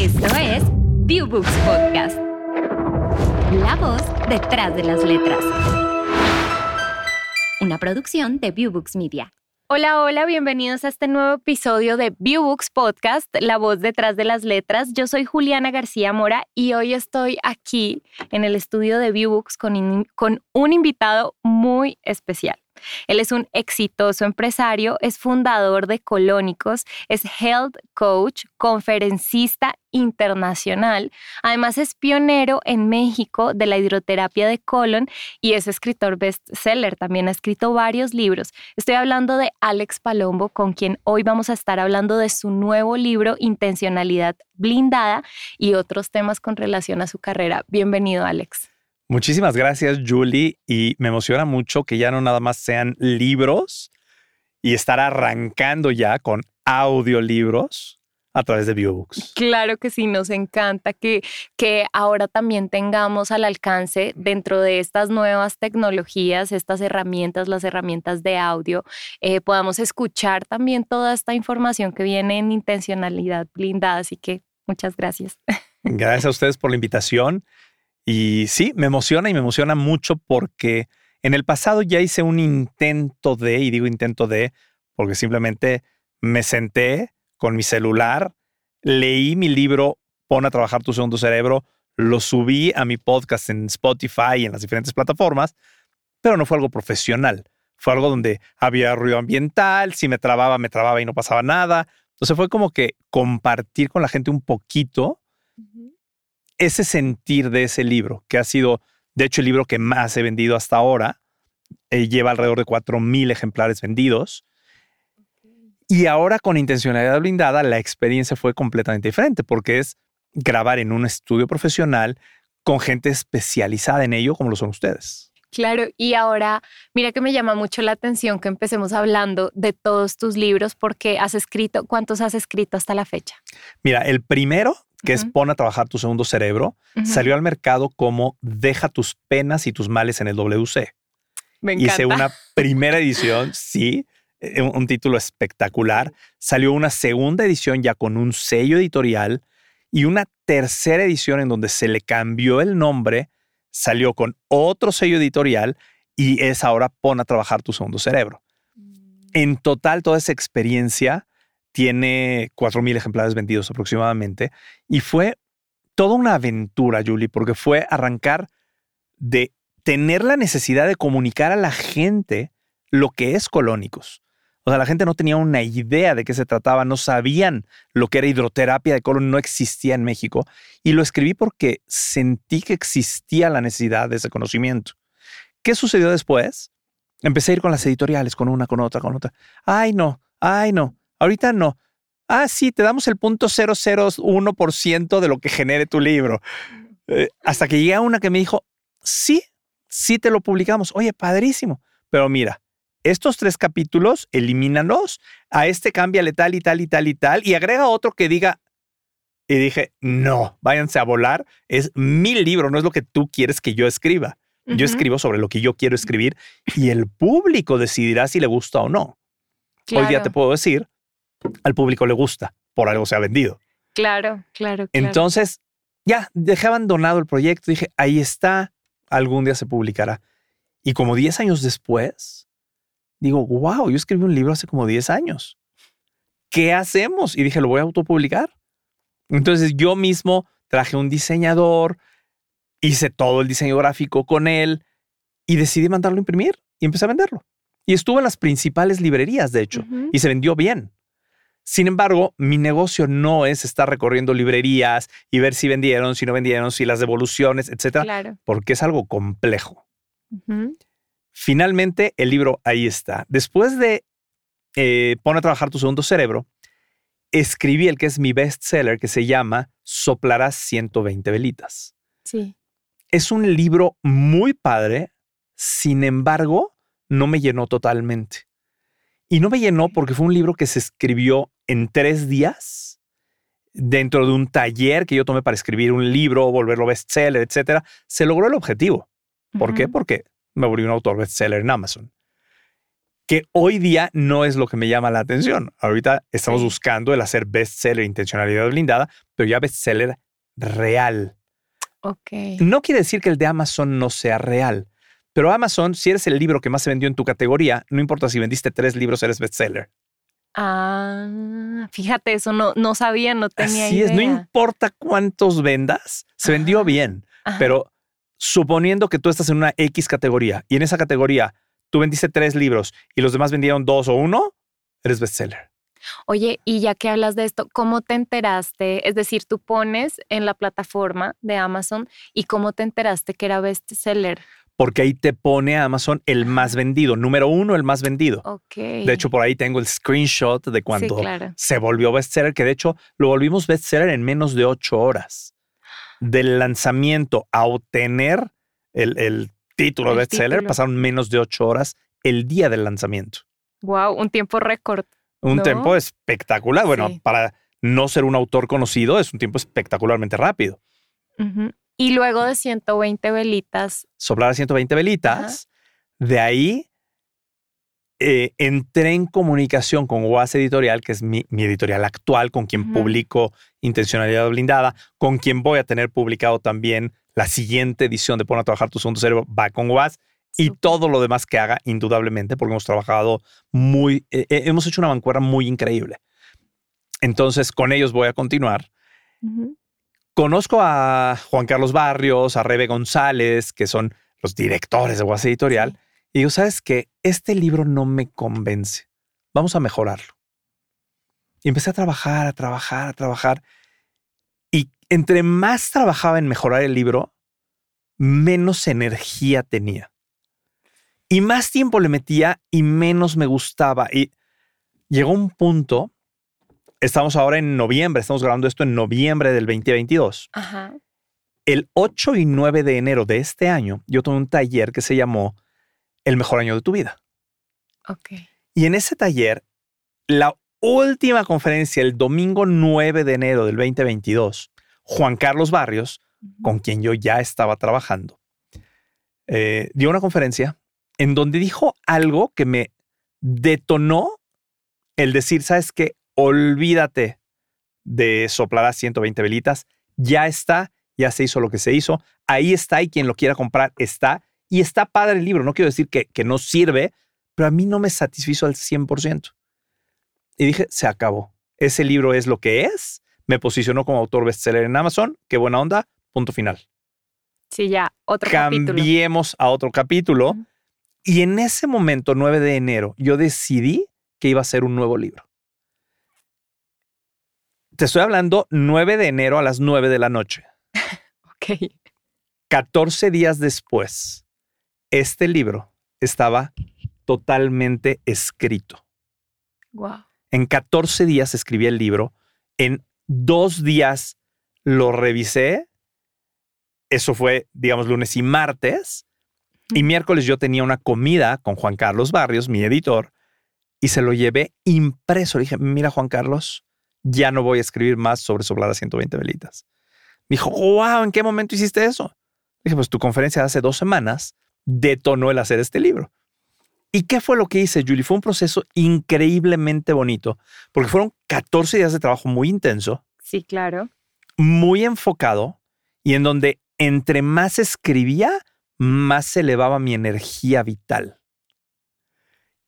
Esto es Viewbooks Podcast. La voz detrás de las letras. Una producción de Viewbooks Media. Hola, hola, bienvenidos a este nuevo episodio de Viewbooks Podcast, La voz detrás de las letras. Yo soy Juliana García Mora y hoy estoy aquí en el estudio de Viewbooks con, con un invitado muy especial. Él es un exitoso empresario, es fundador de Colónicos, es health coach, conferencista internacional. Además es pionero en México de la hidroterapia de colon y es escritor bestseller. También ha escrito varios libros. Estoy hablando de Alex Palombo, con quien hoy vamos a estar hablando de su nuevo libro Intencionalidad blindada y otros temas con relación a su carrera. Bienvenido, Alex. Muchísimas gracias, Julie. Y me emociona mucho que ya no nada más sean libros y estar arrancando ya con audiolibros a través de Biobooks. Claro que sí, nos encanta que, que ahora también tengamos al alcance dentro de estas nuevas tecnologías, estas herramientas, las herramientas de audio, eh, podamos escuchar también toda esta información que viene en intencionalidad blindada. Así que muchas gracias. Gracias a ustedes por la invitación. Y sí, me emociona y me emociona mucho porque en el pasado ya hice un intento de, y digo intento de, porque simplemente me senté con mi celular, leí mi libro Pon a trabajar tu segundo cerebro, lo subí a mi podcast en Spotify y en las diferentes plataformas, pero no fue algo profesional. Fue algo donde había ruido ambiental, si me trababa, me trababa y no pasaba nada. Entonces fue como que compartir con la gente un poquito ese sentir de ese libro, que ha sido, de hecho, el libro que más he vendido hasta ahora, eh, lleva alrededor de 4.000 ejemplares vendidos. Y ahora con intencionalidad blindada, la experiencia fue completamente diferente, porque es grabar en un estudio profesional con gente especializada en ello, como lo son ustedes. Claro, y ahora, mira que me llama mucho la atención que empecemos hablando de todos tus libros, porque has escrito, ¿cuántos has escrito hasta la fecha? Mira, el primero que es Pon a trabajar tu segundo cerebro, salió al mercado como Deja tus penas y tus males en el WC. Me encanta. Hice una primera edición, sí, eh, un, un, título espectacular. Salió una segunda edición ya con un sello editorial y una tercera edición en donde se le cambió el nombre, salió con otro sello editorial y es ahora Pon a trabajar tu segundo cerebro. Mm. En total, toda esa experiencia tiene 4.000 ejemplares vendidos aproximadamente. Y fue toda una aventura, Julie, porque fue arrancar de tener la necesidad de comunicar a la gente lo que es colónicos. O sea, la gente no tenía una idea de qué se trataba, no sabían lo que era hidroterapia de colon, no existía en México. Y lo escribí porque sentí que existía la necesidad de ese conocimiento. ¿Qué sucedió después? Empecé a ir con las editoriales, con una, con otra, con otra. Ay, no, ay, no. Ahorita no. Ah, sí, te damos el punto 001% de lo que genere tu libro. Eh, hasta que llega una que me dijo, sí, sí te lo publicamos. Oye, padrísimo. Pero mira, estos tres capítulos, elimínalos. A este cámbiale tal y tal y tal y tal. Y agrega otro que diga. Y dije, no, váyanse a volar. Es mi libro, no es lo que tú quieres que yo escriba. Yo escribo sobre lo que yo quiero escribir y el público decidirá si le gusta o no. Hoy día te puedo decir al público le gusta, por algo se ha vendido. Claro, claro. Entonces, ya, dejé abandonado el proyecto, dije, ahí está, algún día se publicará. Y como 10 años después, digo, wow, yo escribí un libro hace como 10 años. ¿Qué hacemos? Y dije, lo voy a autopublicar. Entonces yo mismo traje un diseñador, hice todo el diseño gráfico con él y decidí mandarlo a imprimir y empecé a venderlo. Y estuvo en las principales librerías, de hecho, y se vendió bien. Sin embargo, mi negocio no es estar recorriendo librerías y ver si vendieron, si no vendieron, si las devoluciones, etcétera, porque es algo complejo. Finalmente, el libro ahí está. Después de eh, Pon a trabajar tu segundo cerebro, escribí el que es mi bestseller que se llama Soplarás 120 velitas. Sí. Es un libro muy padre, sin embargo, no me llenó totalmente. Y no me llenó porque fue un libro que se escribió en tres días dentro de un taller que yo tomé para escribir un libro, volverlo bestseller, etcétera. Se logró el objetivo. ¿Por qué? Porque me volví un autor bestseller en Amazon. que hoy día no es lo que me llama la atención. Ahorita estamos buscando el hacer bestseller intencionalidad blindada, pero ya bestseller real. Ok. No quiere decir que el de Amazon no sea real, pero Amazon, si eres el libro que más se vendió en tu categoría, no importa si vendiste tres libros, eres bestseller. Ah, fíjate, eso no, no sabía, no tenía Así idea. es, no importa cuántos vendas, se vendió bien, Ajá. pero suponiendo que tú estás en una X categoría y en esa categoría tú vendiste tres libros y los demás vendieron dos o uno, eres bestseller. Oye, y ya que hablas de esto, ¿cómo te enteraste? Es decir, tú pones en la plataforma de Amazon y cómo te enteraste que era bestseller. Porque ahí te pone Amazon el más vendido, número uno, el más vendido. De hecho, por ahí tengo el screenshot de cuando sí, claro. se volvió bestseller, que de hecho lo volvimos bestseller en menos de ocho horas. Del lanzamiento a obtener el, el título El bestseller, título. pasaron menos de ocho horas el día del lanzamiento. Wow, un tiempo récord. Un ¿No? tiempo espectacular. Bueno, Sí. para no ser un autor conocido, es un tiempo espectacularmente rápido. Ujú. Y luego de 120 velitas. Soplar a 120 velitas. De ahí eh, entré en comunicación con UAS Editorial, que es mi, mi editorial actual, con quien publico Intencionalidad Blindada, con quien voy a tener publicado también la siguiente edición de Pon a trabajar tu segundo cerebro, va con UAS. Y todo lo demás que haga, indudablemente, porque hemos trabajado muy, eh, eh, hemos hecho una mancuerna muy increíble. Entonces, con ellos voy a continuar. Conozco a Juan Carlos Barrios, a Rebe González, que son los directores de UAS Editorial. Y digo, ¿sabes qué? Este libro no me convence. Vamos a mejorarlo. Y empecé a trabajar, a trabajar, a trabajar. Y entre más trabajaba en mejorar el libro, menos energía tenía. Y más tiempo le metía y menos me gustaba. Y llegó un punto, estamos ahora en noviembre, estamos grabando esto en noviembre del 2022 Ajá. el 8 y 9 de enero de este año, yo tomé un taller que se llamó El mejor año de tu vida. Ok. Y en ese taller, la última conferencia, el domingo 9 de enero del 2022, Juan Carlos Barrios, con quien yo ya estaba trabajando, eh, dio una conferencia en donde dijo algo que me detonó el decir, ¿sabes qué? Olvídate de soplar a 120 velitas, ya está, ya se hizo lo que se hizo, ahí está y quien lo quiera comprar está, y está padre el libro, no quiero decir que, que no sirve, pero a mí no me satisfizo al 100%. Y dije, se acabó. Ese libro es lo que es, me posicionó como autor bestseller en Amazon, qué buena onda, punto final. Sí, ya, otro capítulo. Cambiemos a otro capítulo. Y en ese momento, 9 de enero, yo decidí que iba a ser un nuevo libro. Te estoy hablando 9 de enero a las 9 de la noche. Ok. 14 días después, este libro estaba totalmente escrito. Wow. En 14 días escribí el libro. En dos días lo revisé. Eso fue, digamos, lunes y martes. Y miércoles yo tenía una comida con Juan Carlos Barrios, mi editor, y se lo llevé impreso. Le dije, mira Juan Carlos, ya no voy a escribir más sobre Soblar a 120 velitas. Me dijo, wow, ¿en qué momento hiciste eso? Dije, pues tu conferencia de hace dos semanas detonó el hacer este libro. ¿Y qué fue lo que hice, Julie? Fue un proceso increíblemente bonito, porque fueron 14 días de trabajo muy intenso, Sí, claro. muy enfocado, y en donde entre más escribía, más se elevaba mi energía vital.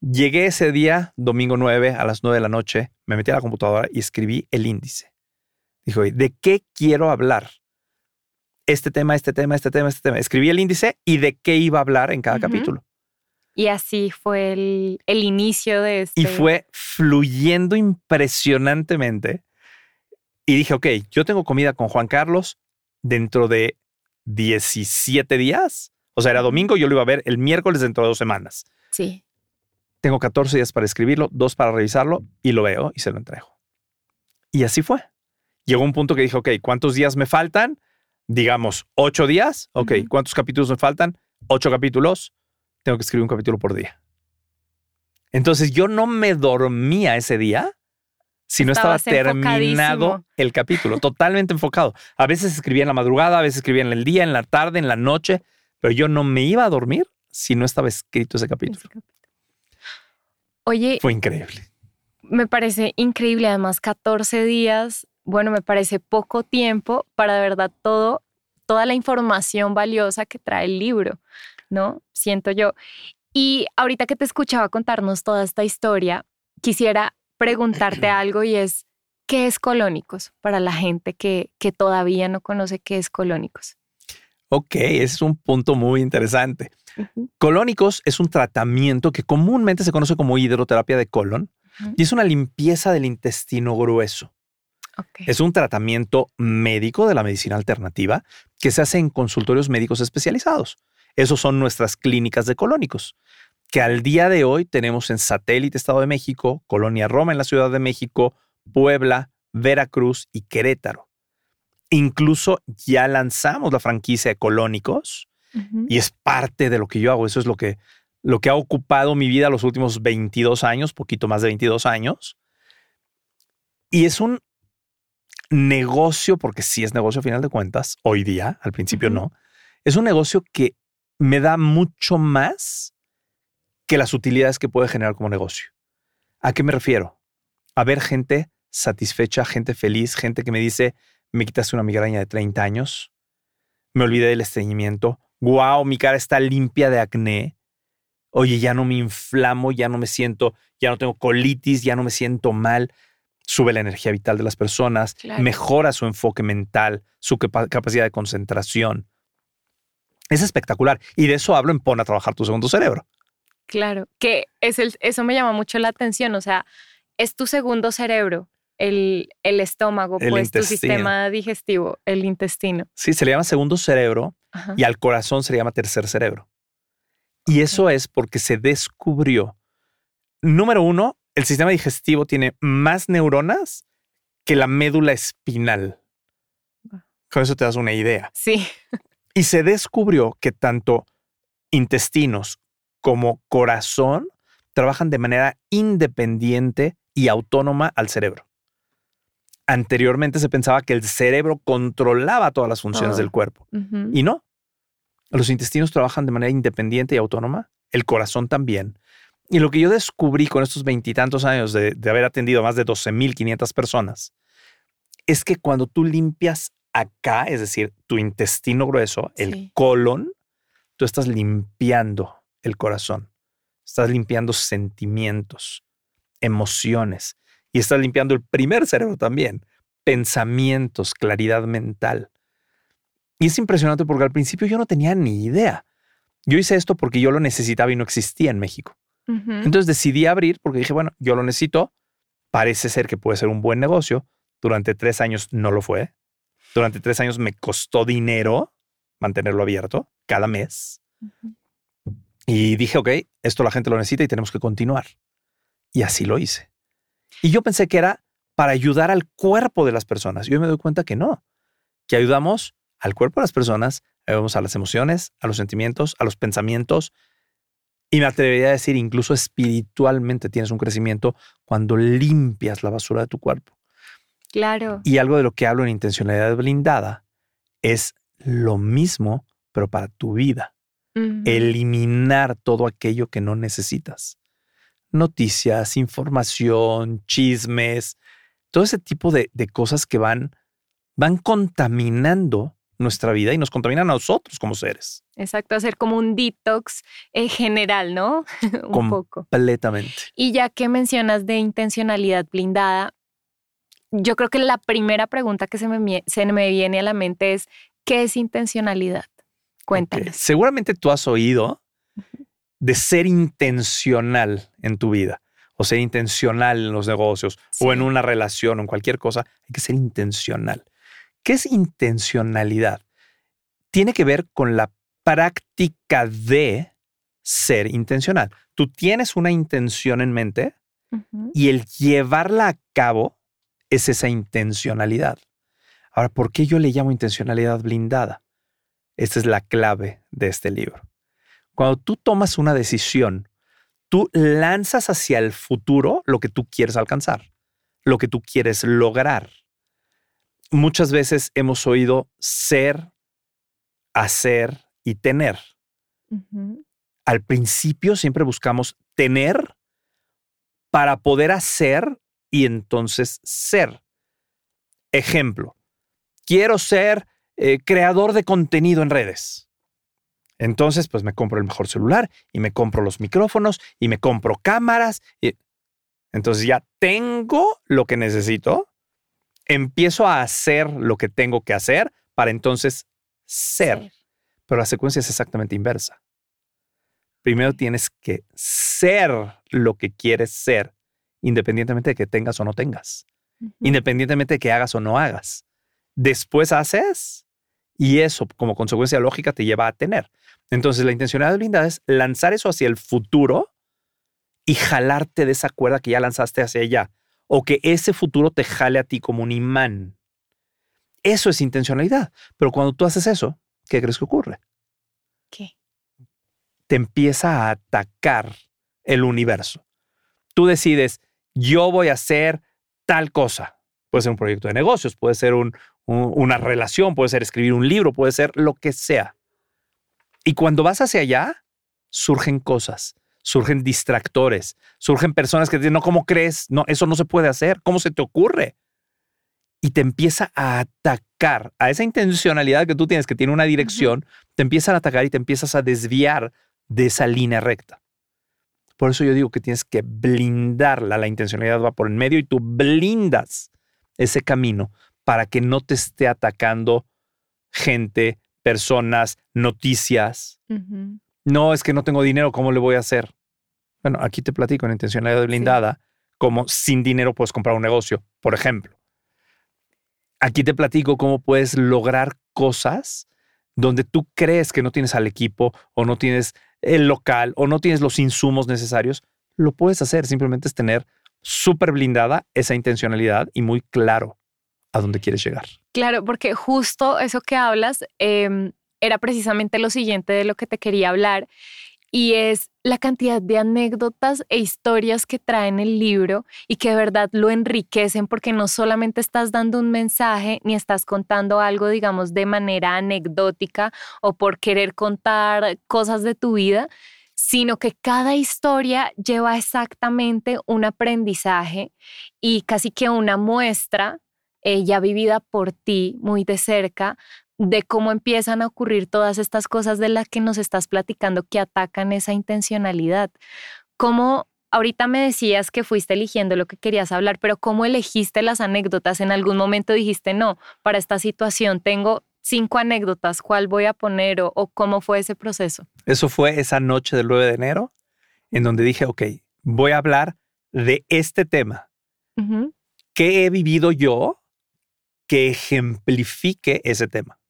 Llegué ese día, domingo 9, a las 9 de la noche, me metí a la computadora y escribí el índice. Dijo, ¿de qué quiero hablar? Este tema, este tema, este tema, este tema. Escribí el índice y de qué iba a hablar en cada capítulo. Y así fue el, el inicio de este. Y fue fluyendo impresionantemente. Y dije, ok, yo tengo comida con Juan Carlos dentro de 17 días. O sea, era domingo, yo lo iba a ver el miércoles dentro de dos semanas. Sí. Tengo 14 días para escribirlo, dos para revisarlo y lo veo y se lo entrego. Y así fue. Llegó un punto que dije, ok, ¿cuántos días me faltan? Digamos, ocho días. Ok. ¿cuántos capítulos me faltan? Ocho capítulos. Tengo que escribir un capítulo por día. Entonces yo no me dormía ese día si no estaba terminado el capítulo, totalmente enfocado. A veces escribía en la madrugada, a veces escribía en el día, en la tarde, en la noche, pero yo no me iba a dormir si no estaba escrito ese capítulo. Oye, Fue increíble. me parece increíble, además 14 días, bueno, me parece poco tiempo para de verdad todo, toda la información valiosa que trae el libro, ¿no? Siento yo. Y ahorita que te escuchaba contarnos toda esta historia, quisiera preguntarte algo y es, ¿qué es Colónicos para la gente que, que todavía no conoce qué es Colónicos? Ok, ese es un punto muy interesante. Colónicos es un tratamiento que comúnmente se conoce como hidroterapia de colon y es una limpieza del intestino grueso. Es un tratamiento médico de la medicina alternativa que se hace en consultorios médicos especializados. Esos son nuestras clínicas de colónicos, que al día de hoy tenemos en Satélite Estado de México, Colonia Roma en la Ciudad de México, Puebla, Veracruz y Querétaro. Incluso ya lanzamos la franquicia de colónicos y es parte de lo que yo hago. Eso es lo que, lo que ha ocupado mi vida los últimos 22 años, poquito más de 22 años. Y es un negocio, porque sí es negocio a final de cuentas, hoy día, al principio no, es un negocio que me da mucho más que las utilidades que puede generar como negocio. ¿A qué me refiero? A ver gente satisfecha, gente feliz, gente que me dice, me quitaste una migraña de 30 años, me olvidé del estreñimiento, wow, mi cara está limpia de acné, oye, ya no me inflamo, ya no me siento, ya no tengo colitis, ya no me siento mal, sube la energía vital de las personas, Claro. mejora su enfoque mental, su capa- capacidad de concentración. Es espectacular. Y de eso hablo en Pon a trabajar tu segundo cerebro. Claro, que es el, eso me llama mucho la atención, o sea, es tu segundo cerebro, el, el estómago, El pues tu sistema digestivo, el intestino. Sí, se le llama segundo cerebro Ajá. y al corazón se le llama tercer cerebro. Y eso es porque se descubrió, número uno, el sistema digestivo tiene más neuronas que la médula espinal. Con eso te das una idea. Sí, Y se descubrió que tanto intestinos como corazón trabajan de manera independiente y autónoma al cerebro. Anteriormente se pensaba que el cerebro controlaba todas las funciones del cuerpo. Y no. Los intestinos trabajan de manera independiente y autónoma, el corazón también. Y lo que yo descubrí con estos veintitantos años de, de haber atendido a más de 12.500 personas es que cuando tú limpias acá, es decir, tu intestino grueso, el colon, tú estás limpiando el corazón, estás limpiando sentimientos, emociones y estás limpiando el primer cerebro también, pensamientos, claridad mental. Y es impresionante porque al principio yo no tenía ni idea. Yo hice esto porque yo lo necesitaba y no existía en México. Entonces decidí abrir porque dije, bueno, yo lo necesito. Parece ser que puede ser un buen negocio. Durante tres años no lo fue. Durante tres años me costó dinero mantenerlo abierto cada mes. Y dije, ok, esto la gente lo necesita y tenemos que continuar. Y así lo hice. Y yo pensé que era para ayudar al cuerpo de las personas. Y hoy me doy cuenta que no, que ayudamos al cuerpo de las personas, ayudamos a las emociones, a los sentimientos, a los pensamientos. Y me atrevería a decir, incluso espiritualmente tienes un crecimiento cuando limpias la basura de tu cuerpo. Claro, Y algo de lo que hablo en intencionalidad blindada es lo mismo, pero para tu vida eliminar todo aquello que no necesitas. Noticias, información, chismes, todo ese tipo de, de cosas que van, van contaminando nuestra vida y nos contaminan a nosotros como seres, exacto, hacer como un detox eh, general, ¿no? un Com- poco. completamente. Y ya que mencionas de intencionalidad blindada, yo creo que la primera pregunta que se me, se me viene a la mente es, ¿qué es intencionalidad? Cuéntanos. Seguramente tú has oído de ser intencional en tu vida o ser intencional en los negocios o en una relación o en cualquier cosa. Hay que ser intencional. ¿Qué es intencionalidad? Tiene que ver con la práctica de ser intencional. Tú tienes una intención en mente y el llevarla a cabo es esa intencionalidad. Ahora, ¿por qué yo le llamo intencionalidad blindada? Esta es la clave de este libro. Cuando tú tomas una decisión, tú lanzas hacia el futuro lo que tú quieres alcanzar, lo que tú quieres lograr. Muchas veces hemos oído ser, hacer y tener. Al principio siempre buscamos tener para poder hacer y entonces ser. Ejemplo, quiero ser eh, creador de contenido en redes. Entonces, pues me compro el mejor celular y me compro los micrófonos y me compro cámaras. Y... Entonces ya tengo lo que necesito, empiezo a hacer lo que tengo que hacer para entonces ser. Pero la secuencia es exactamente inversa. Primero tienes que ser lo que quieres ser, independientemente de que tengas o no tengas, independientemente de que hagas o no hagas. Después haces y eso, como consecuencia lógica, te lleva a tener. Entonces, la intencionalidad blindada es lanzar eso hacia el futuro y jalarte de esa cuerda que ya lanzaste hacia allá. O que ese futuro te jale a ti como un imán. Eso es intencionalidad. Pero cuando tú haces eso, ¿qué crees que ocurre? ¿Qué? Te empieza a atacar el universo. Tú decides, yo voy a hacer tal cosa. Puede ser un proyecto de negocios, puede ser una relación, puede ser escribir un libro, puede ser lo que sea. Y cuando vas hacia allá, surgen cosas, surgen distractores, surgen personas que te dicen, no, ¿cómo crees? No, eso no se puede hacer. ¿Cómo se te ocurre? Y te empieza a atacar a esa intencionalidad que tú tienes, que tiene una dirección, te empiezan a atacar y te empiezas a desviar de esa línea recta. Por eso yo digo que tienes que blindarla. La intencionalidad va por en medio y tú blindas ese camino para que no te esté atacando gente, personas, noticias. No, es que no tengo dinero, ¿cómo le voy a hacer? Bueno, aquí te platico en intencionalidad blindada, como sin dinero puedes comprar un negocio, por ejemplo. Aquí te platico cómo puedes lograr cosas donde tú crees que no tienes al equipo o no tienes el local o no tienes los insumos necesarios. Lo puedes hacer, simplemente es tener súper blindada esa intencionalidad y muy claro a dónde quieres llegar. Claro, porque justo eso que hablas em, era precisamente lo siguiente de lo que te quería hablar y es la cantidad de anécdotas e historias que traen el libro y que de verdad lo enriquecen porque no solamente estás dando un mensaje ni estás contando algo, digamos, de manera anecdótica o por querer contar cosas de tu vida, sino que cada historia lleva exactamente un aprendizaje y casi que una muestra eh, ya vivida por ti muy de cerca de cómo empiezan a ocurrir todas estas cosas de las que nos estás platicando que atacan esa intencionalidad. ¿Cómo ahorita me decías que fuiste eligiendo lo que querías hablar, pero ¿cómo elegiste las anécdotas? ¿En algún momento dijiste, no, para esta situación tengo cinco anécdotas, ¿cuál voy a poner o, cómo fue ese proceso? Eso fue esa noche del 9 de enero, en donde dije, ok, voy a hablar de este tema. ¿Qué he vivido yo que ejemplifique ese tema?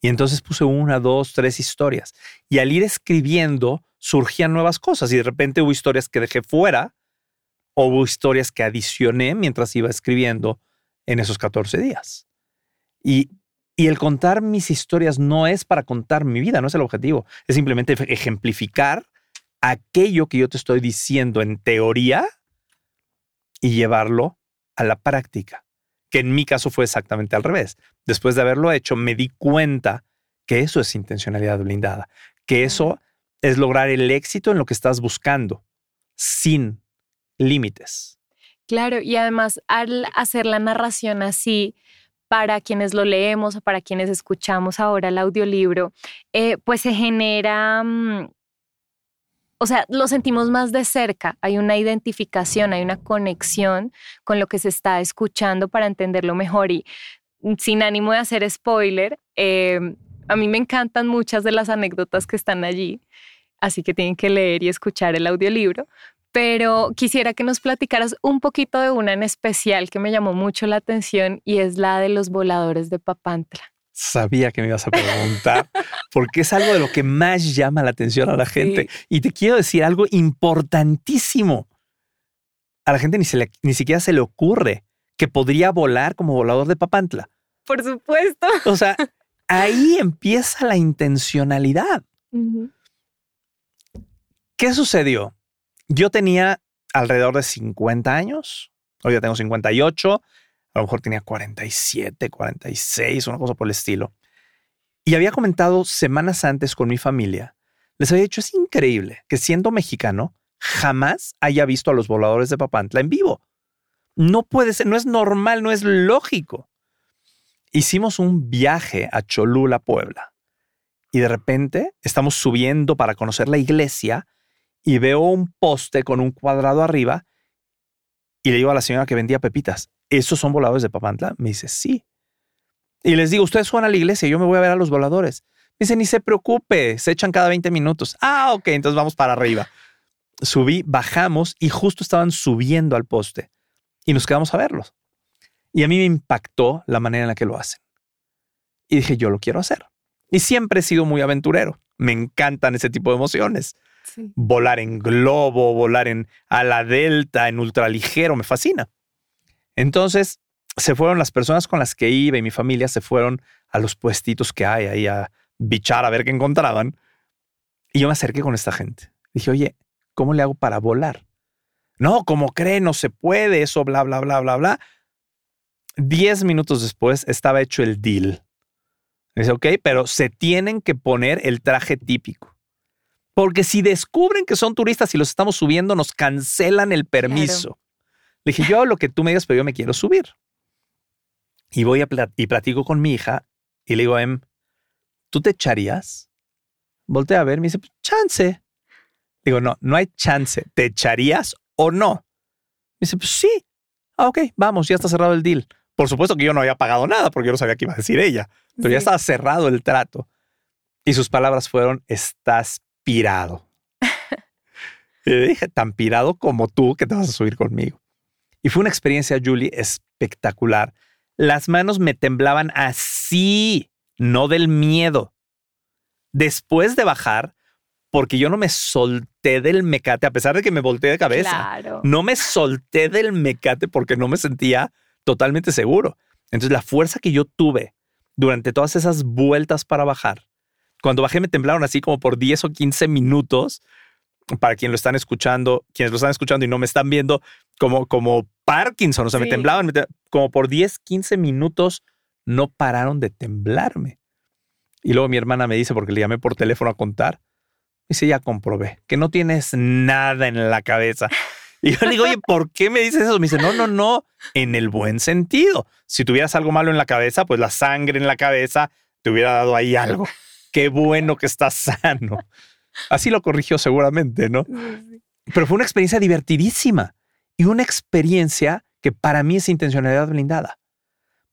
Y entonces puse una, dos, tres historias. Y al ir escribiendo, surgían nuevas cosas. Y de repente hubo historias que dejé fuera, o hubo historias que adicioné mientras iba escribiendo en esos 14 días. Y, y el contar mis historias no es para contar mi vida, no es el objetivo. Es simplemente ejemplificar aquello que yo te estoy diciendo en teoría y llevarlo a la práctica que en mi caso fue exactamente al revés. Después de haberlo hecho, me di cuenta que eso es intencionalidad blindada, que eso es lograr el éxito en lo que estás buscando, sin límites. Claro, y además al hacer la narración así, para quienes lo leemos o para quienes escuchamos ahora el audiolibro, eh, pues se genera mm, o sea, lo sentimos más de cerca, hay una identificación, hay una conexión con lo que se está escuchando para entenderlo mejor. Y mm, sin ánimo de hacer spoiler, em, a mí me encantan muchas de las anécdotas que están allí, así que tienen que leer y escuchar el audiolibro, pero quisiera que nos platicaras un poquito de una en especial que me llamó mucho la atención y es la de los voladores de Papantla sabía que me ibas a preguntar, porque es algo de lo que más llama la atención a la gente. Y te quiero decir algo importantísimo. A la gente ni, se ni siquiera se le ocurre que podría volar como volador de Papantla. Por supuesto. O sea, ahí empieza la intencionalidad. ¿Qué sucedió? Yo tenía alrededor de 50 años, hoy ya tengo 58, a lo mejor tenía 47, 46, una cosa por el estilo. Y había comentado semanas antes con mi familia, les había dicho, es increíble que siendo mexicano jamás haya visto a los voladores de Papantla en vivo. No puede ser, no es normal, no es lógico. Hicimos un viaje a Cholula, Puebla, y de repente estamos subiendo para conocer la iglesia y veo un poste con un cuadrado arriba y le digo a la señora que vendía pepitas, ¿esos son voladores de Papantla? Me dice, sí. Y les digo, ustedes van a la iglesia, yo me voy a ver a los voladores. Me dice, ni se preocupe, se echan cada 20 minutos. Ah, ok, entonces vamos para arriba. Subí, bajamos y justo estaban subiendo al poste y nos quedamos a verlos. Y a mí me impactó la manera en la que lo hacen. Y dije, yo lo quiero hacer. Y siempre he sido muy aventurero. Me encantan ese tipo de emociones. Volar en globo, volar en ala delta, en ultraligero, me fascina. Entonces se fueron las personas con las que iba y mi familia se fueron a los puestitos que hay ahí a bichar a ver qué encontraban. Y yo me acerqué con esta gente. Dije, oye, ¿cómo le hago para volar? No, como cree, no se puede, eso, bla, bla, bla, bla, bla. Diez minutos después estaba hecho el deal. Dice, ok, pero se tienen que poner el traje típico. Porque si descubren que son turistas y los estamos subiendo, nos cancelan el permiso. Le dije, yo lo que tú me digas, pero yo me quiero subir. Y voy a y platico con mi hija y le digo a Em, ¿tú te echarías? Voltea a ver, me dice, pues, chance. Digo, no, no hay chance. ¿Te echarías o no? Me dice, pues sí. Ah, ok, vamos, ya está cerrado el deal. Por supuesto que yo no había pagado nada porque yo no sabía qué iba a decir ella, pero ya estaba cerrado el trato. Y sus palabras fueron, estás pirado. y le dije, tan pirado como tú que te vas a subir conmigo. Y fue una experiencia, Julie, espectacular. Las manos me temblaban así, no del miedo. Después de bajar, porque yo no me solté del mecate, a pesar de que me volteé de cabeza. No me solté del mecate porque no me sentía totalmente seguro. Entonces la fuerza que yo tuve durante todas esas vueltas para bajar, cuando bajé me temblaron así como por 10 o 15 minutos. Para quien lo están escuchando, quienes lo están escuchando y no me están viendo, como, como Parkinson, o sea, me temblaban como por 10, 15 minutos, no pararon de temblarme. Y luego mi hermana me dice, porque le llamé por teléfono a contar, Dice, ya comprobé que no tienes nada en la cabeza. Y yo le digo, oye, ¿por qué me dices eso? Me dice, no, no, no, en el buen sentido. Si tuvieras algo malo en la cabeza, pues la sangre en la cabeza te hubiera dado ahí algo. Qué bueno que estás sano. Así lo corrigió seguramente, ¿no? Pero fue una experiencia divertidísima y una experiencia que para mí es intencionalidad blindada.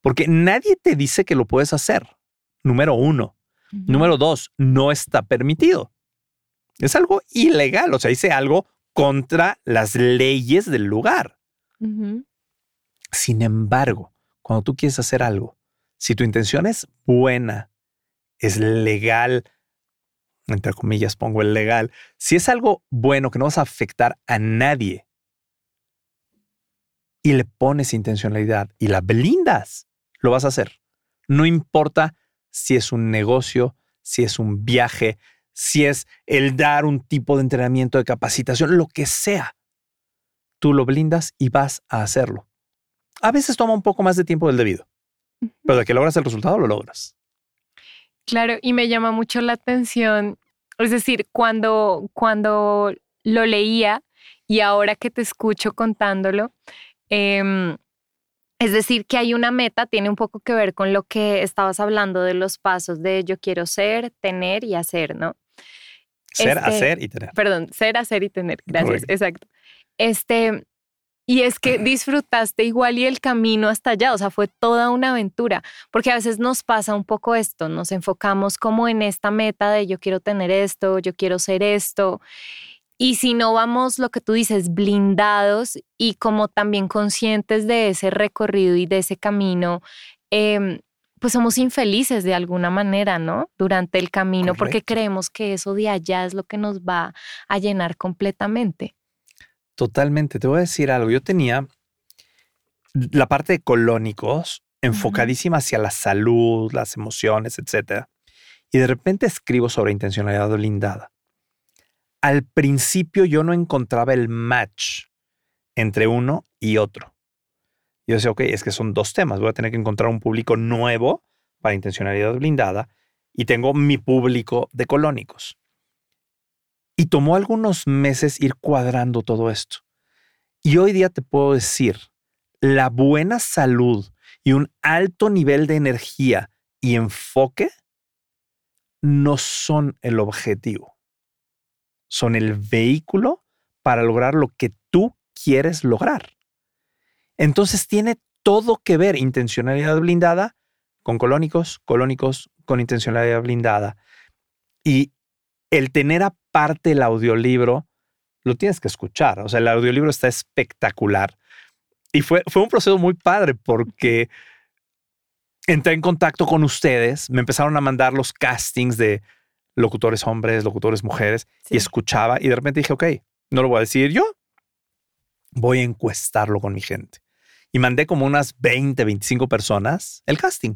Porque nadie te dice que lo puedes hacer. Número uno. Número dos, no está permitido. Es algo ilegal, o sea, hice algo contra las leyes del lugar. Sin embargo, cuando tú quieres hacer algo, si tu intención es buena, es legal, entre comillas pongo el legal, si es algo bueno que no vas a afectar a nadie y le pones intencionalidad y la blindas, lo vas a hacer. No importa si es un negocio, si es un viaje, si es el dar un tipo de entrenamiento de capacitación, lo que sea, tú lo blindas y vas a hacerlo. A veces toma un poco más de tiempo del debido, pero de que logras el resultado, lo logras. Claro, y me llama mucho la atención, es decir, cuando, cuando lo leía y ahora que te escucho contándolo, em, es decir, que hay una meta, tiene un poco que ver con lo que estabas hablando de los pasos de yo quiero ser, tener y hacer, ¿no? Ser, este, hacer y tener. Perdón, ser, hacer y tener. Gracias, exacto. Este, y es que disfrutaste igual y el camino hasta allá, o sea, fue toda una aventura, porque a veces nos pasa un poco esto, nos enfocamos como en esta meta de yo quiero tener esto, yo quiero ser esto, y si no vamos, lo que tú dices, blindados y como también conscientes de ese recorrido y de ese camino, eh, pues somos infelices de alguna manera, ¿no? Durante el camino, porque creemos que eso de allá es lo que nos va a llenar completamente. Totalmente. Te voy a decir algo. Yo tenía la parte de colónicos enfocadísima hacia la salud, las emociones, etc. Y de repente escribo sobre intencionalidad blindada. Al principio yo no encontraba el match entre uno y otro. Yo decía, ok, es que son dos temas. Voy a tener que encontrar un público nuevo para intencionalidad blindada y tengo mi público de colónicos. Y tomó algunos meses ir cuadrando todo esto. Y hoy día te puedo decir, la buena salud y un alto nivel de energía y enfoque no son el objetivo, son el vehículo para lograr lo que tú quieres lograr. Entonces tiene todo que ver intencionalidad blindada con colónicos, colónicos con intencionalidad blindada. Y el tener aparte el audiolibro, lo tienes que escuchar. O sea, el audiolibro está espectacular. Y fue, fue un proceso muy padre porque entré en contacto con ustedes, me empezaron a mandar los castings de locutores hombres, locutores mujeres, y escuchaba y de repente dije, ok, no lo voy a decir yo, voy a encuestarlo con mi gente. Y mandé como unas 20, 25 personas el casting.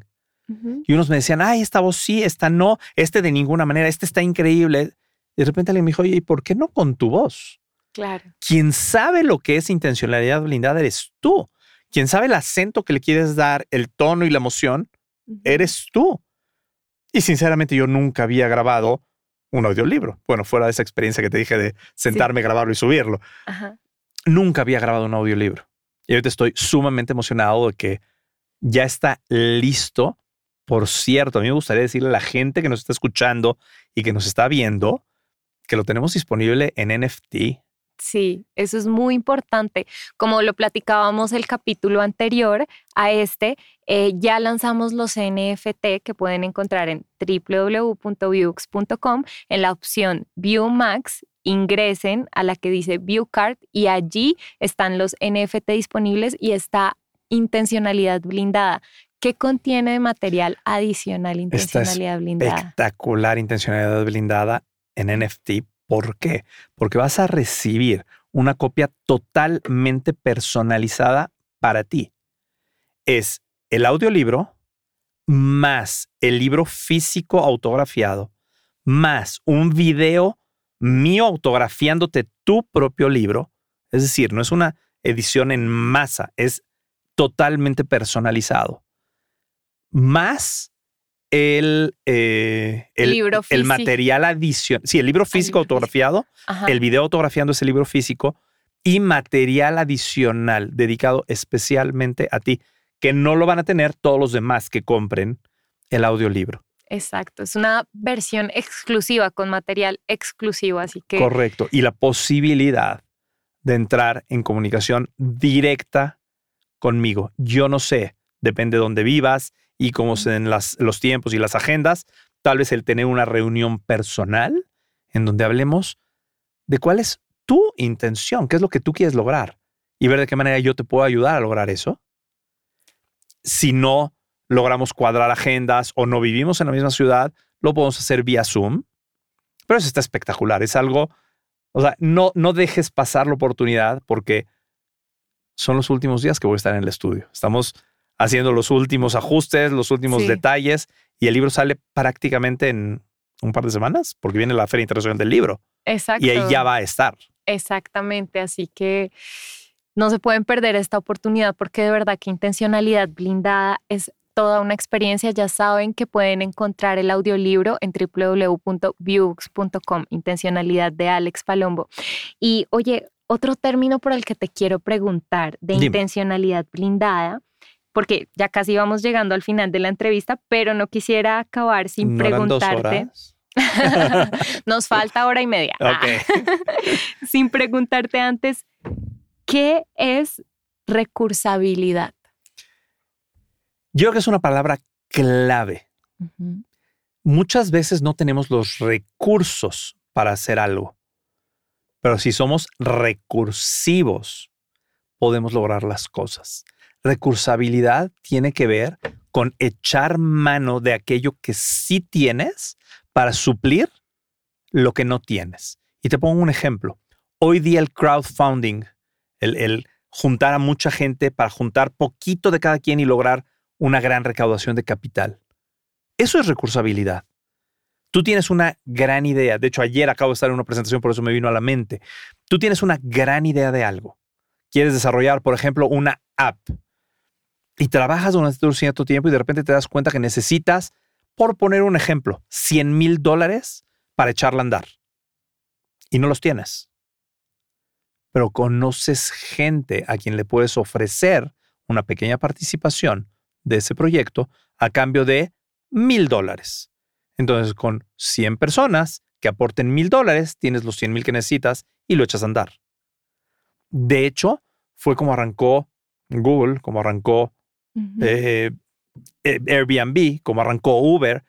Y unos me decían, ay, esta voz sí, esta no, este de ninguna manera, este está increíble. Y de repente alguien me dijo, oye, ¿y por qué no con tu voz? Claro. Quien sabe lo que es intencionalidad blindada eres tú. Quien sabe el acento que le quieres dar, el tono y la emoción, eres tú. Y sinceramente yo nunca había grabado un audiolibro. Bueno, fuera de esa experiencia que te dije de sentarme, grabarlo y subirlo. Nunca había grabado un audiolibro. Y ahorita estoy sumamente emocionado de que ya está listo. Por cierto, a mí me gustaría decirle a la gente que nos está escuchando y que nos está viendo que lo tenemos disponible en NFT. Sí, eso es muy importante. Como lo platicábamos el capítulo anterior a este, eh, ya lanzamos los NFT que pueden encontrar en www.viewx.com en la opción View Max. Ingresen a la que dice View Card y allí están los NFT disponibles y está intencionalidad blindada. ¿Qué contiene de material adicional intencionalidad blindada? Espectacular intencionalidad blindada en NFT ¿Por qué? Porque vas a recibir una copia totalmente personalizada para ti. Es el audiolibro más el libro físico autografiado, más un video mío autografiándote tu propio libro. Es decir, no es una edición en masa, es totalmente personalizado. Más el, eh, el, material adicional. Sí, el libro físico autografiado, el video autografiando ese libro físico y material adicional dedicado especialmente a ti, que no lo van a tener todos los demás que compren el audiolibro. Exacto, es una versión exclusiva con material exclusivo, así que... Correcto, y la posibilidad de entrar en comunicación directa conmigo. Yo no sé, depende de dónde vivas, y cómo se den los tiempos y las agendas, tal vez el tener una reunión personal en donde hablemos de cuál es tu intención, qué es lo que tú quieres lograr y ver de qué manera yo te puedo ayudar a lograr eso. Si no logramos cuadrar agendas o no vivimos en la misma ciudad, lo podemos hacer vía Zoom. Pero eso está espectacular, es algo, o sea, no, no dejes pasar la oportunidad porque son los últimos días que voy a estar en el estudio. Estamos haciendo los últimos ajustes, los últimos detalles, y el libro sale prácticamente en un par de semanas, porque viene la Feria Internacional del Libro. Exacto. Y ahí ya va a estar. Exactamente, así que no se pueden perder esta oportunidad porque de verdad que intencionalidad blindada es toda una experiencia. Ya saben que pueden encontrar el audiolibro en www.viewbooks.com, intencionalidad de Alex Palombo. Y oye, otro término por el que te quiero preguntar de intencionalidad blindada porque ya casi vamos llegando al final de la entrevista, pero no quisiera acabar sin preguntarte. Nos falta hora y media. sin preguntarte antes, ¿qué es recursabilidad? Yo creo que es una palabra clave. Muchas veces no tenemos los recursos para hacer algo, pero si somos recursivos, podemos lograr las cosas. Recursabilidad tiene que ver con echar mano de aquello que sí tienes para suplir lo que no tienes. Y te pongo un ejemplo. Hoy día el crowdfunding, el, juntar a mucha gente para juntar poquito de cada quien y lograr una gran recaudación de capital. Eso es recursabilidad. Tú tienes una gran idea. De hecho, ayer acabo de estar en una presentación, por eso me vino a la mente. Tú tienes una gran idea de algo. Quieres desarrollar, por ejemplo, una app y trabajas durante un cierto tiempo y de repente te das cuenta que necesitas, por poner un ejemplo, 100 mil dólares para echarla a andar. y no los tienes. Pero conoces gente a quien le puedes ofrecer una pequeña participación de ese proyecto a cambio de mil dólares. Entonces, con 100 personas que aporten mil dólares, tienes los 100 mil que necesitas y lo echas a andar. De hecho, fue como arrancó Google, como arrancó eh, eh, Airbnb, como arrancó Uber.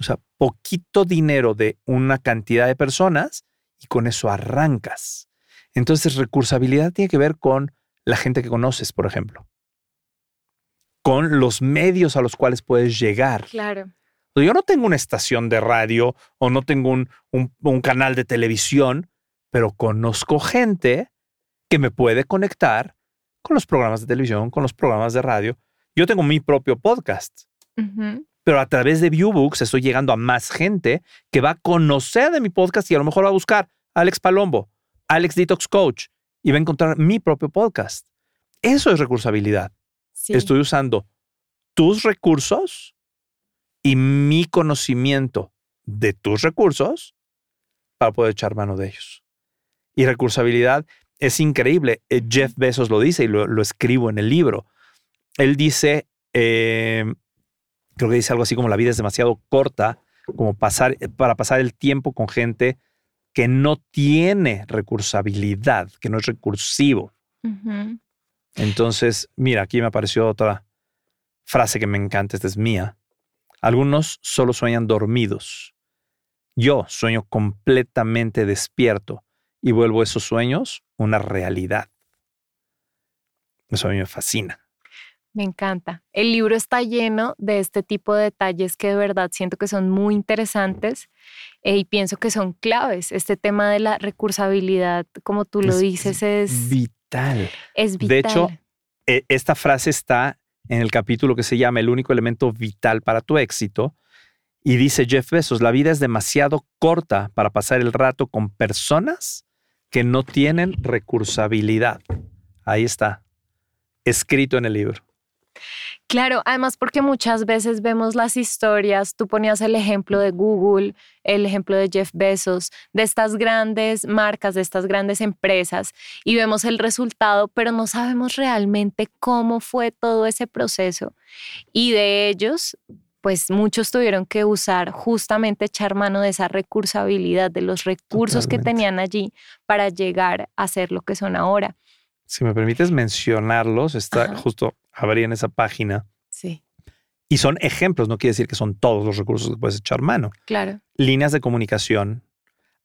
O sea, poquito dinero de una cantidad de personas y con eso arrancas. Entonces, recursabilidad tiene que ver con la gente que conoces, por ejemplo, con los medios a los cuales puedes llegar. Claro. Yo no tengo una estación de radio o no tengo un, un canal de televisión, pero conozco gente que me puede conectar con los programas de televisión, con los programas de radio. Yo tengo mi propio podcast, pero a través de Viewbooks estoy llegando a más gente que va a conocer de mi podcast y a lo mejor va a buscar Alex Palombo, Alex Detox Coach y va a encontrar mi propio podcast. Eso es recursabilidad. Estoy usando tus recursos y mi conocimiento de tus recursos para poder echar mano de ellos. Y recursabilidad es increíble. Eh, Jeff Bezos lo dice y lo, escribo en el libro. Él dice, eh, creo que dice algo así como la vida es demasiado corta como pasar, para pasar el tiempo con gente que no tiene recursabilidad, que no es recursivo. Entonces, mira, aquí me apareció otra frase que me encanta, esta es mía. Algunos solo sueñan dormidos. Yo sueño completamente despierto y vuelvo esos sueños una realidad. Eso a mí me fascina. Me encanta. El libro está lleno de este tipo de detalles que de verdad siento que son muy interesantes eh, y pienso que son claves. Este tema de la recursabilidad, como tú lo dices, es vital. Es vital. De hecho, e, esta frase está en el capítulo que se llama El único elemento vital para tu éxito. Y dice Jeff Bezos, la vida es demasiado corta para pasar el rato con personas que no tienen recursabilidad. Ahí está, escrito en el libro. Claro, además porque muchas veces vemos las historias, tú ponías el ejemplo de Google, el ejemplo de Jeff Bezos, de estas grandes marcas, de estas grandes empresas, y vemos el resultado, pero no sabemos realmente cómo fue todo ese proceso. Y de ellos, pues muchos tuvieron que usar justamente echar mano de esa recursabilidad, de los recursos que tenían allí para llegar a ser lo que son ahora. Si me permites mencionarlos, está justo abrí en esa página. Sí. Y son ejemplos, no quiere decir que son todos los recursos que puedes echar mano. Claro. Líneas de comunicación,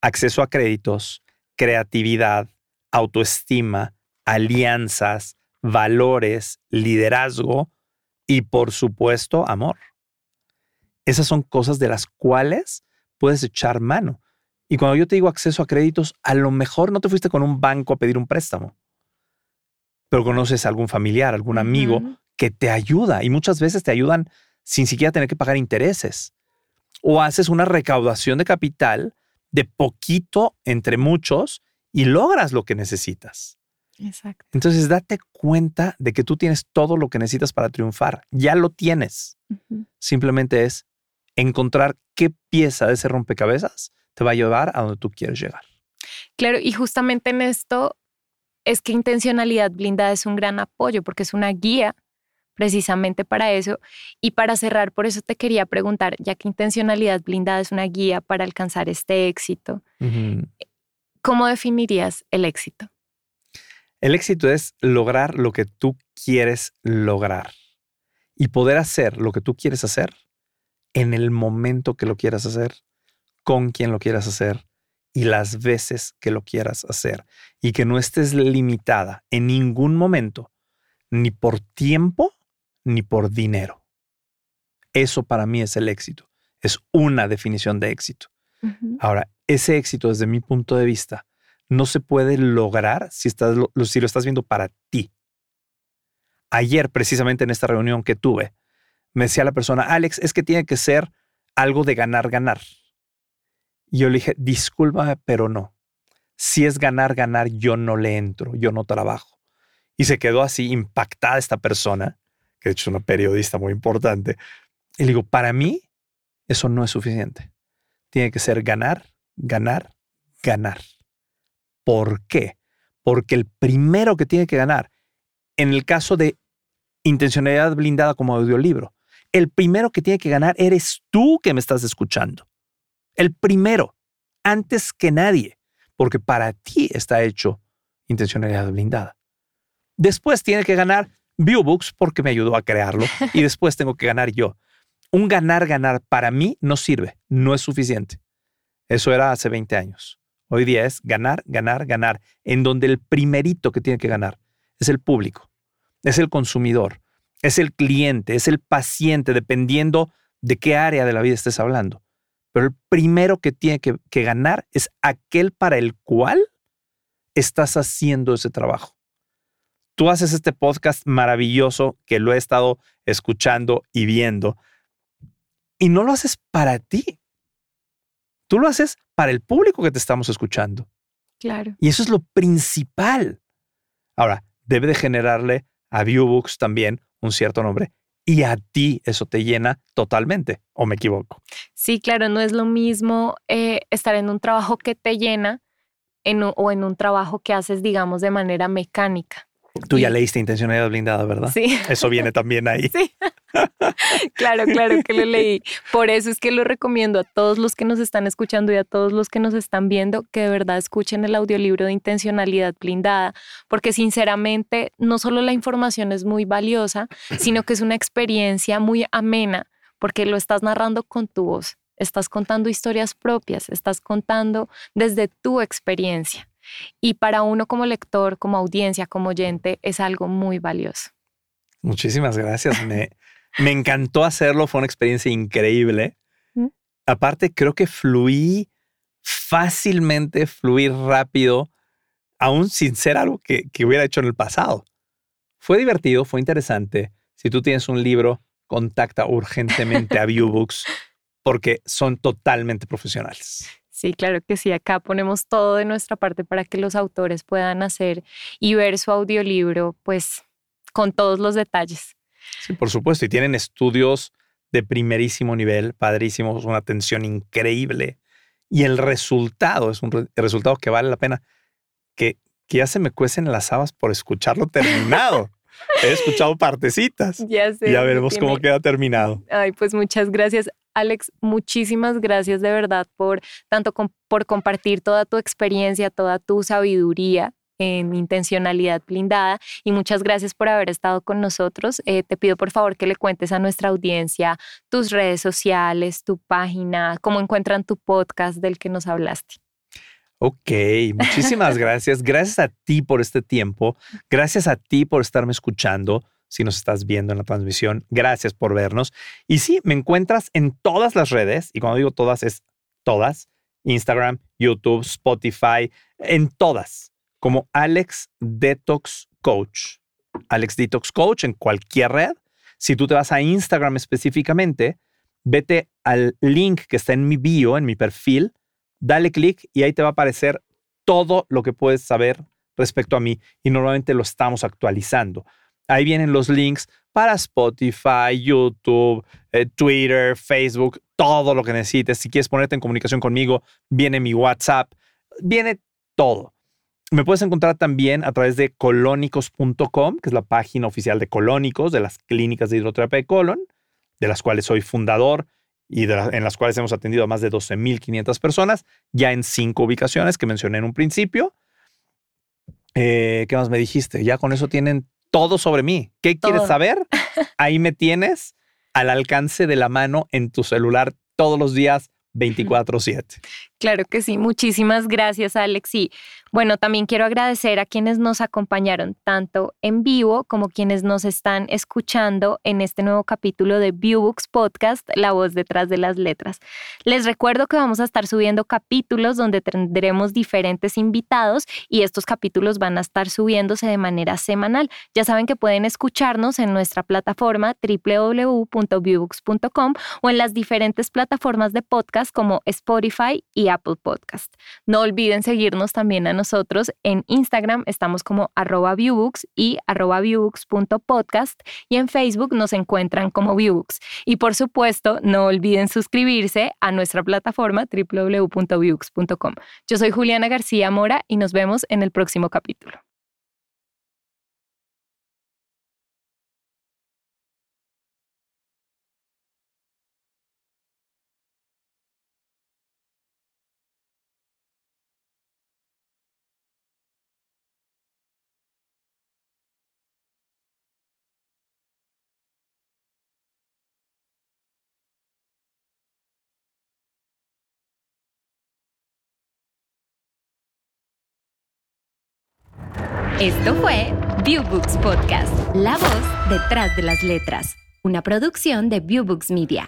acceso a créditos, creatividad, autoestima, alianzas, valores, liderazgo y por supuesto amor. Esas son cosas de las cuales puedes echar mano. Y cuando yo te digo acceso a créditos, a lo mejor no te fuiste con un banco a pedir un préstamo, pero conoces a algún familiar, algún amigo que te ayuda y muchas veces te ayudan sin siquiera tener que pagar intereses. O haces una recaudación de capital de poquito entre muchos y logras lo que necesitas. Exacto. Entonces, date cuenta de que tú tienes todo lo que necesitas para triunfar. Ya lo tienes. Simplemente es encontrar qué pieza de ese rompecabezas te va a llevar a donde tú quieres llegar. Claro, y justamente en esto es que intencionalidad blindada es un gran apoyo porque es una guía precisamente para eso. Y para cerrar, por eso te quería preguntar, ya que intencionalidad blindada es una guía para alcanzar este éxito, ¿cómo definirías el éxito? El éxito es lograr lo que tú quieres lograr y poder hacer lo que tú quieres hacer en el momento que lo quieras hacer, con quien lo quieras hacer y las veces que lo quieras hacer. Y que no estés limitada en ningún momento, ni por tiempo, ni por dinero. Eso para mí es el éxito. Es una definición de éxito. Ahora, ese éxito desde mi punto de vista no se puede lograr si, estás, si lo estás viendo para ti. Ayer, precisamente en esta reunión que tuve, me decía la persona, Alex, es que tiene que ser algo de ganar, ganar. Y yo le dije, discúlpame, pero no. Si es ganar, ganar, yo no le entro, yo no trabajo. Y se quedó así impactada esta persona, que de hecho es una periodista muy importante. Y le digo, para mí, eso no es suficiente. Tiene que ser ganar, ganar, ganar. ¿Por qué? Porque el primero que tiene que ganar, en el caso de intencionalidad blindada como audiolibro, el primero que tiene que ganar eres tú que me estás escuchando. El primero, antes que nadie, porque para ti está hecho intencionalidad blindada. Después tiene que ganar Viewbooks porque me ayudó a crearlo y después tengo que ganar yo. Un ganar, ganar para mí no sirve, no es suficiente. Eso era hace 20 años. Hoy día es ganar, ganar, ganar, en donde el primerito que tiene que ganar es el público, es el consumidor, es el cliente, es el paciente, dependiendo de qué área de la vida estés hablando. Pero el primero que tiene que, que ganar es aquel para el cual estás haciendo ese trabajo. Tú haces este podcast maravilloso que lo he estado escuchando y viendo y no lo haces para ti. Tú lo haces para el público que te estamos escuchando. Claro. Y eso es lo principal. Ahora, debe de generarle a Viewbooks también un cierto nombre y a ti eso te llena totalmente, ¿o me equivoco? Sí, claro, no es lo mismo eh, estar en un trabajo que te llena o en un trabajo que haces, digamos, de manera mecánica. Tú ya leíste Intencionalidad Blindada, ¿verdad? Sí. Eso viene también ahí. Sí. claro, claro que lo leí. Por eso es que lo recomiendo a todos los que nos están escuchando y a todos los que nos están viendo que de verdad escuchen el audiolibro de Intencionalidad Blindada, porque sinceramente no solo la información es muy valiosa, sino que es una experiencia muy amena, porque lo estás narrando con tu voz, estás contando historias propias, estás contando desde tu experiencia. Y para uno como lector, como audiencia, como oyente, es algo muy valioso. Muchísimas gracias. Me, me encantó hacerlo, fue una experiencia increíble. Mm. Aparte, creo que fluí fácilmente, fluí rápido, aún sin ser algo que, que hubiera hecho en el pasado. Fue divertido, fue interesante. Si tú tienes un libro, contacta urgentemente a Viewbooks porque son totalmente profesionales. Sí, claro que sí. Acá ponemos todo de nuestra parte para que los autores puedan hacer y ver su audiolibro, pues, con todos los detalles. Sí, por supuesto. Y tienen estudios de primerísimo nivel, padrísimos, una atención increíble. Y el resultado es un re- resultado que vale la pena. Que, que ya se me cuecen las habas por escucharlo terminado. He escuchado partecitas. Ya sé. Ya veremos tiene- cómo queda terminado. Ay, pues muchas gracias. Alex, muchísimas gracias de verdad por tanto com- por compartir toda tu experiencia, toda tu sabiduría en intencionalidad blindada y muchas gracias por haber estado con nosotros. Eh, te pido por favor que le cuentes a nuestra audiencia tus redes sociales, tu página, cómo encuentran tu podcast del que nos hablaste. Ok, muchísimas gracias. Gracias a ti por este tiempo. Gracias a ti por estarme escuchando. Si nos estás viendo en la transmisión, gracias por vernos. Y sí, me encuentras en todas las redes, y cuando digo todas es todas, Instagram, YouTube, Spotify, en todas, como Alex Detox Coach. Alex Detox Coach en cualquier red. Si tú te vas a Instagram específicamente, vete al link que está en mi bio, en mi perfil, dale clic y ahí te va a aparecer todo lo que puedes saber respecto a mí y normalmente lo estamos actualizando. Ahí vienen los links para Spotify, YouTube, eh, Twitter, Facebook, todo lo que necesites. Si quieres ponerte en comunicación conmigo, viene mi WhatsApp, viene todo. Me puedes encontrar también a través de colónicos.com, que es la página oficial de Colónicos, de las clínicas de hidroterapia de colon, de las cuales soy fundador y de la- en las cuales hemos atendido a más de 12.500 personas, ya en cinco ubicaciones que mencioné en un principio. Eh, ¿Qué más me dijiste? Ya con eso tienen todo sobre mí. ¿Qué quieres saber? Ahí me tienes al alcance de la mano en tu celular todos los días 24/7. Claro que sí, muchísimas gracias Alex. Y bueno, también quiero agradecer a quienes nos acompañaron tanto en vivo como quienes nos están escuchando en este nuevo capítulo de Viewbooks Podcast, La voz detrás de las letras. Les recuerdo que vamos a estar subiendo capítulos donde tendremos diferentes invitados y estos capítulos van a estar subiéndose de manera semanal. Ya saben que pueden escucharnos en nuestra plataforma www.viewbooks.com o en las diferentes plataformas de podcast como Spotify y Apple Podcast. No olviden seguirnos también a nosotros en Instagram, estamos como arroba viewbooks y arroba viewbooks.podcast y en Facebook nos encuentran como viewbooks. Y por supuesto, no olviden suscribirse a nuestra plataforma www.viewbooks.com. Yo soy Juliana García Mora y nos vemos en el próximo capítulo. Esto fue Viewbooks Podcast, la voz detrás de las letras, una producción de Viewbooks Media.